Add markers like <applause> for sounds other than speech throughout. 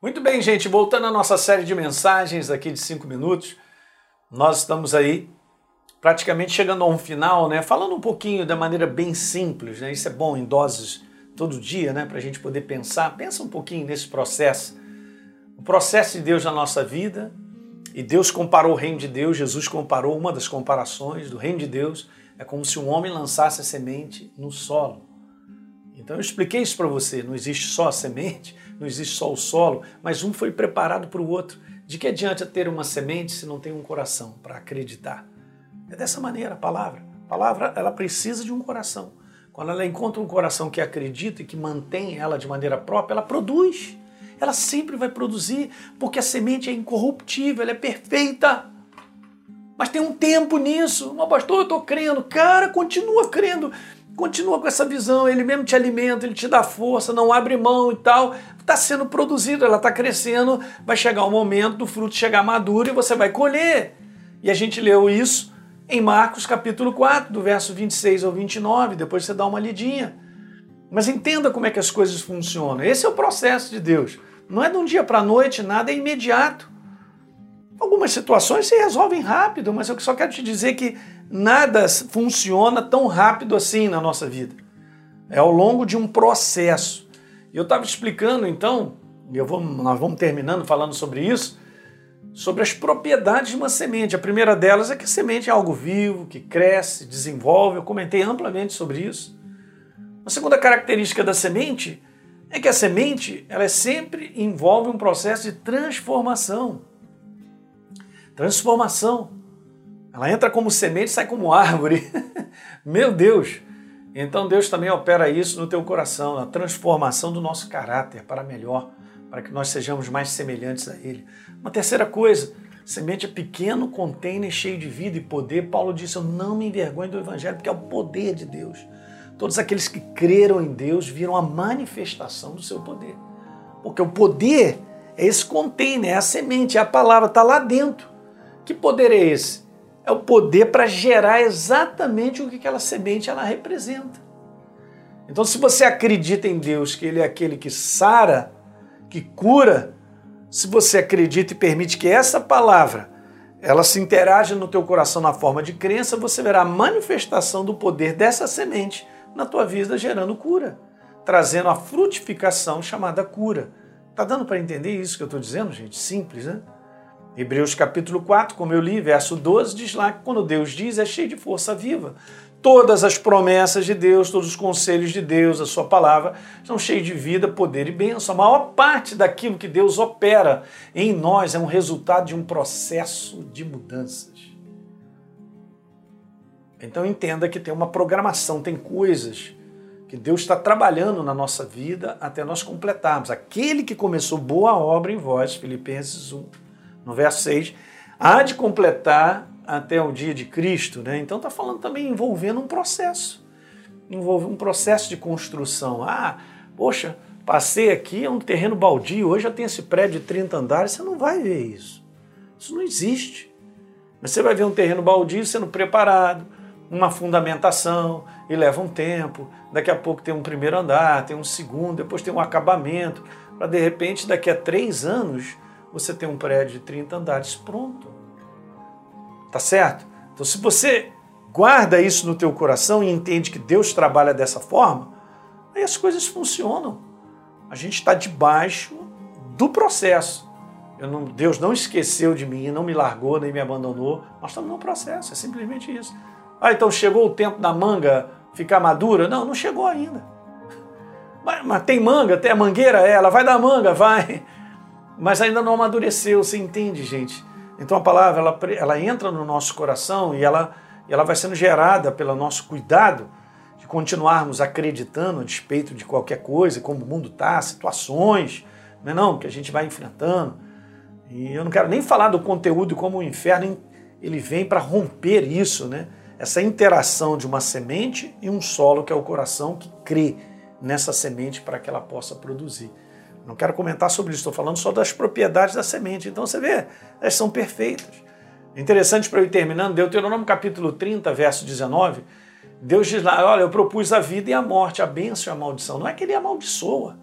Muito bem, gente, voltando à nossa série de mensagens aqui de cinco minutos, nós estamos aí praticamente chegando a um final, né? Falando um pouquinho da maneira bem simples, né? Isso é bom em doses todo dia, né? Para a gente poder pensar. Pensa um pouquinho nesse processo. O processo de Deus na nossa vida. E Deus comparou o reino de Deus, Jesus comparou uma das comparações do reino de Deus. É como se um homem lançasse a semente no solo. Então eu expliquei isso para você. Não existe só a semente, não existe só o solo, mas um foi preparado para o outro. De que adianta ter uma semente se não tem um coração para acreditar? É dessa maneira a palavra. A palavra ela precisa de um coração. Quando ela encontra um coração que acredita e que mantém ela de maneira própria, ela produz. Ela sempre vai produzir, porque a semente é incorruptível, ela é perfeita. Mas tem um tempo nisso. Mas, pastor, eu estou crendo. Cara, continua crendo. Continua com essa visão, ele mesmo te alimenta, ele te dá força, não abre mão e tal. Está sendo produzido, ela está crescendo, vai chegar o momento do fruto chegar maduro e você vai colher. E a gente leu isso em Marcos capítulo 4, do verso 26 ao 29, depois você dá uma lidinha. Mas entenda como é que as coisas funcionam. Esse é o processo de Deus. Não é de um dia para a noite, nada é imediato. Algumas situações se resolvem rápido, mas eu só quero te dizer que nada funciona tão rápido assim na nossa vida. É ao longo de um processo. Eu estava explicando então, e vou, nós vamos terminando falando sobre isso, sobre as propriedades de uma semente. A primeira delas é que a semente é algo vivo, que cresce, desenvolve. Eu comentei amplamente sobre isso. A segunda característica da semente é que a semente ela é sempre envolve um processo de transformação. Transformação. Ela entra como semente sai como árvore. <laughs> Meu Deus! Então Deus também opera isso no teu coração, na transformação do nosso caráter para melhor, para que nós sejamos mais semelhantes a Ele. Uma terceira coisa, semente é pequeno, container cheio de vida e poder. Paulo disse: Eu não me envergonho do Evangelho, porque é o poder de Deus. Todos aqueles que creram em Deus viram a manifestação do seu poder. Porque o poder é esse container, é a semente, é a palavra, está lá dentro. Que poder é esse? É o poder para gerar exatamente o que aquela semente ela representa. Então, se você acredita em Deus, que Ele é aquele que sara, que cura, se você acredita e permite que essa palavra ela se interaja no teu coração na forma de crença, você verá a manifestação do poder dessa semente na tua vida gerando cura, trazendo a frutificação chamada cura. Tá dando para entender isso que eu estou dizendo, gente? Simples, né? Hebreus capítulo 4, como eu li, verso 12, diz lá que quando Deus diz é cheio de força viva. Todas as promessas de Deus, todos os conselhos de Deus, a sua palavra, são cheios de vida, poder e bênção. A maior parte daquilo que Deus opera em nós é um resultado de um processo de mudanças. Então entenda que tem uma programação, tem coisas que Deus está trabalhando na nossa vida até nós completarmos. Aquele que começou boa obra em vós, Filipenses 1, no verso 6, há de completar até o dia de Cristo. Né? Então está falando também envolvendo um processo. Envolve um processo de construção. Ah, poxa, passei aqui, é um terreno baldio, hoje já tem esse prédio de 30 andares, você não vai ver isso. Isso não existe. Mas você vai ver um terreno baldio sendo preparado, uma fundamentação, e leva um tempo. Daqui a pouco tem um primeiro andar, tem um segundo, depois tem um acabamento, para de repente, daqui a três anos, você tem um prédio de 30 andares pronto. Tá certo? Então, se você guarda isso no teu coração e entende que Deus trabalha dessa forma, aí as coisas funcionam. A gente está debaixo do processo. Não, Deus não esqueceu de mim, não me largou, nem me abandonou. Nós estamos no processo, é simplesmente isso. Ah, então chegou o tempo da manga ficar madura? Não, não chegou ainda. Mas, mas tem manga, tem a mangueira, é, ela vai dar manga, vai mas ainda não amadureceu, você entende, gente? Então a palavra ela, ela entra no nosso coração e ela, ela vai sendo gerada pelo nosso cuidado de continuarmos acreditando a despeito de qualquer coisa, como o mundo está, situações, não é não, que a gente vai enfrentando. E eu não quero nem falar do conteúdo como o inferno ele vem para romper isso, né? Essa interação de uma semente e um solo que é o coração que crê nessa semente para que ela possa produzir. Não quero comentar sobre isso, estou falando só das propriedades da semente. Então você vê, elas são perfeitas. Interessante para eu ir terminando, Deuteronômio capítulo 30, verso 19, Deus diz lá, olha, eu propus a vida e a morte, a bênção e a maldição. Não é que ele amaldiçoa,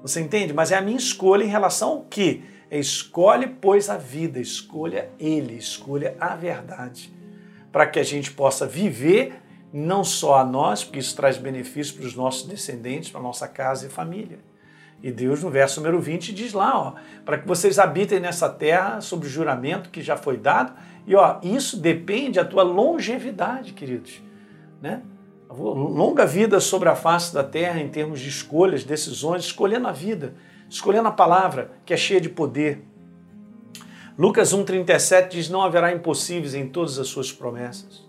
Você entende? Mas é a minha escolha em relação ao que? É escolhe, pois, a vida, escolha Ele, escolha a verdade, para que a gente possa viver não só a nós, porque isso traz benefícios para os nossos descendentes, para a nossa casa e família. E Deus, no verso número 20, diz lá, para que vocês habitem nessa terra sob o juramento que já foi dado. E ó, isso depende da tua longevidade, queridos. Né? Longa vida sobre a face da terra em termos de escolhas, decisões, escolhendo a vida, escolhendo a palavra que é cheia de poder. Lucas 1,37 diz: Não haverá impossíveis em todas as suas promessas.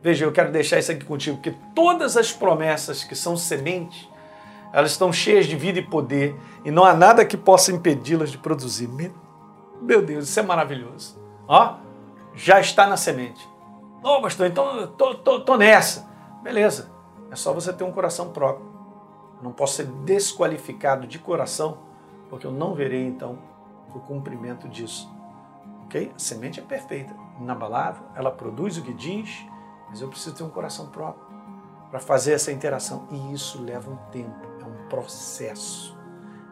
Veja, eu quero deixar isso aqui contigo, porque todas as promessas que são sementes, elas estão cheias de vida e poder, e não há nada que possa impedi-las de produzir. Meu Deus, isso é maravilhoso. Ó, já está na semente. Ô, oh, pastor, então tô, tô, tô nessa. Beleza, é só você ter um coração próprio. Eu não posso ser desqualificado de coração, porque eu não verei então o cumprimento disso. Ok? A semente é perfeita, inabalável, ela produz o que diz, mas eu preciso ter um coração próprio para fazer essa interação. E isso leva um tempo, é um processo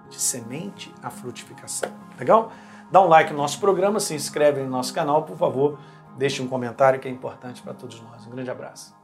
de semente à frutificação. Legal? Dá um like no nosso programa, se inscreve no nosso canal, por favor, deixe um comentário que é importante para todos nós. Um grande abraço.